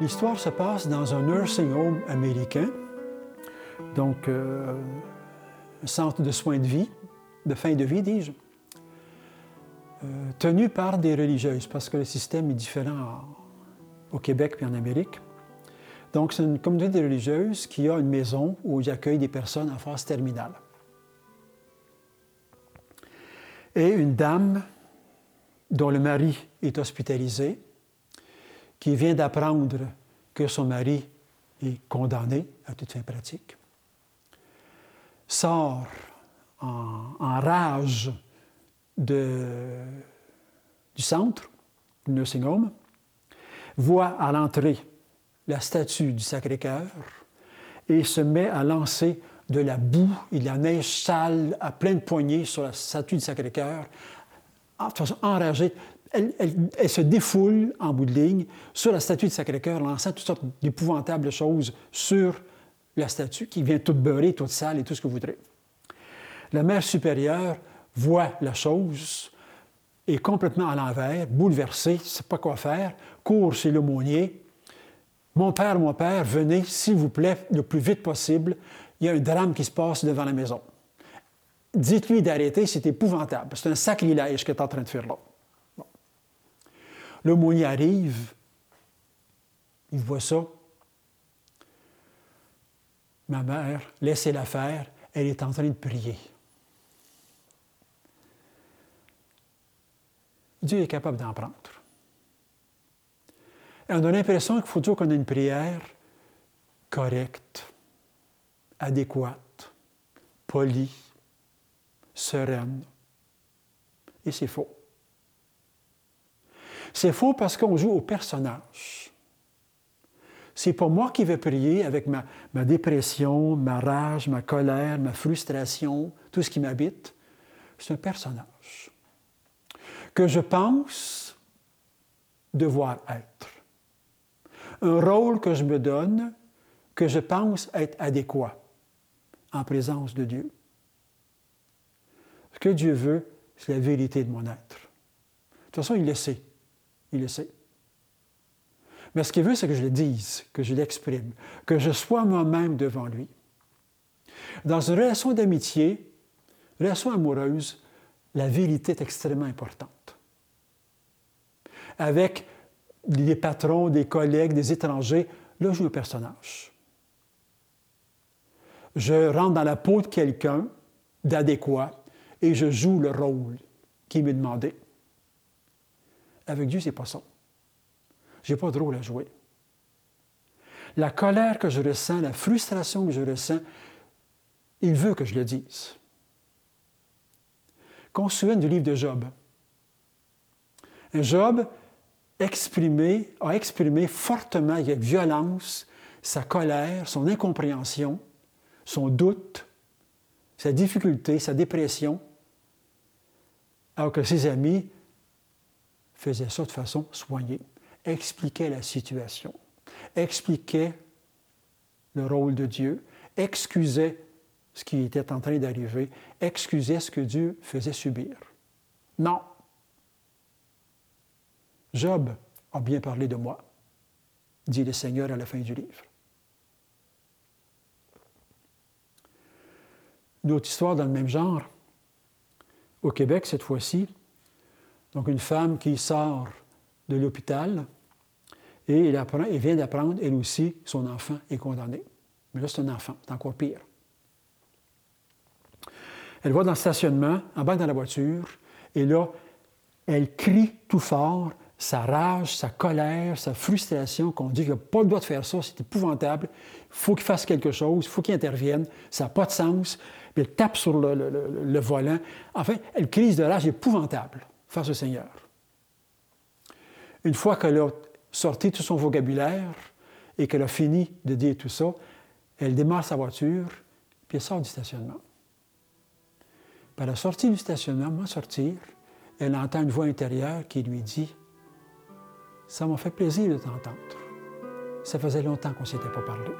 L'histoire se passe dans un nursing home américain, donc euh, un centre de soins de vie, de fin de vie, dis-je, euh, tenu par des religieuses, parce que le système est différent au Québec et en Amérique. Donc, c'est une communauté de religieuses qui a une maison où il accueille des personnes en phase terminale. Et une dame dont le mari est hospitalisé, qui vient d'apprendre que son mari est condamné à toute fin pratique, sort en, rage du centre, du nursing home, voit à l'entrée la statue du Sacré-Cœur et se met à lancer de la boue et de la neige sale à pleine poignée sur la statue du Sacré-Cœur, de façon enragée. Elle, elle, se défoule en bout de ligne sur la statue du Sacré-Cœur, lançant toutes sortes d'épouvantables choses sur la statue, qui vient toute beurrée, toute sale et tout ce que vous voudrez. La mère supérieure voit la chose, est complètement à l'envers, bouleversée, ne sait pas quoi faire, court chez l'aumônier. Mon père, mon père, venez, s'il vous plaît, le plus vite possible. Il y a un drame qui se passe devant la maison. Dites-lui d'arrêter, c'est épouvantable. C'est un sacrilège que tu es en train de faire là. L'aumônier arrive, il voit ça. Ma mère, laissez-la faire, elle est en train de prier. Dieu est capable d'en prendre. Et on a l'impression qu'il faut toujours qu'on ait une prière correcte, adéquate, polie, sereine. Et c'est faux. C'est faux parce qu'on joue au personnage. C'est pas moi qui vais prier avec ma, ma, dépression, ma rage, ma colère, ma frustration, tout ce qui m'habite. C'est un personnage que je pense devoir être. Un rôle que je me donne, que je pense être adéquat en présence de Dieu. Ce que Dieu veut, c'est la vérité de mon être. De toute façon, il le sait. Il le sait. Mais ce qu'il veut, c'est que je le dise, que je l'exprime, que je sois moi-même devant lui. Dans une relation d'amitié, relation amoureuse, la vérité est extrêmement importante. Avec des patrons, des collègues, des étrangers, là, je joue le personnage. Je rentre dans la peau de quelqu'un d'adéquat et je joue le rôle qui m'est demandé. Avec Dieu, c'est pas ça. J'ai pas de rôle à jouer. La colère que je ressens, la frustration que je ressens, il veut que je le dise. Qu'on se souvienne du livre de Job. Job exprimé, a exprimé fortement, avec violence, sa colère, son incompréhension, son doute, sa difficulté, sa dépression, alors que ses amis faisaient ça de façon soignée, expliquaient la situation, expliquaient le rôle de Dieu, excusaient ce qui était en train d'arriver, excusait ce que Dieu faisait subir. Non. Job a bien parlé de moi, dit le Seigneur à la fin du livre. Une autre histoire dans le même genre, au Québec cette fois-ci, donc une femme qui sort de l'hôpital et elle, vient d'apprendre, elle aussi, son enfant est condamné. Mais là, c'est un enfant, c'est encore pire. Elle va dans le stationnement, en bas dans la voiture, et là, elle crie tout fort sa rage, sa colère, sa frustration, qu'on dit qu'il n'a pas le droit de faire ça, c'est épouvantable, il faut qu'il fasse quelque chose, il faut qu'il intervienne, ça n'a pas de sens. Puis elle tape sur le, volant. Enfin, elle crise de rage épouvantable face au Seigneur. Une fois qu'elle a sorti tout son vocabulaire et qu'elle a fini de dire tout ça, elle démarre sa voiture, puis elle sort du stationnement. Par la sortie du stationnement, sortir, elle entend une voix intérieure qui lui dit Ça m'a fait plaisir de t'entendre. Ça faisait longtemps qu'on ne s'était pas parlé.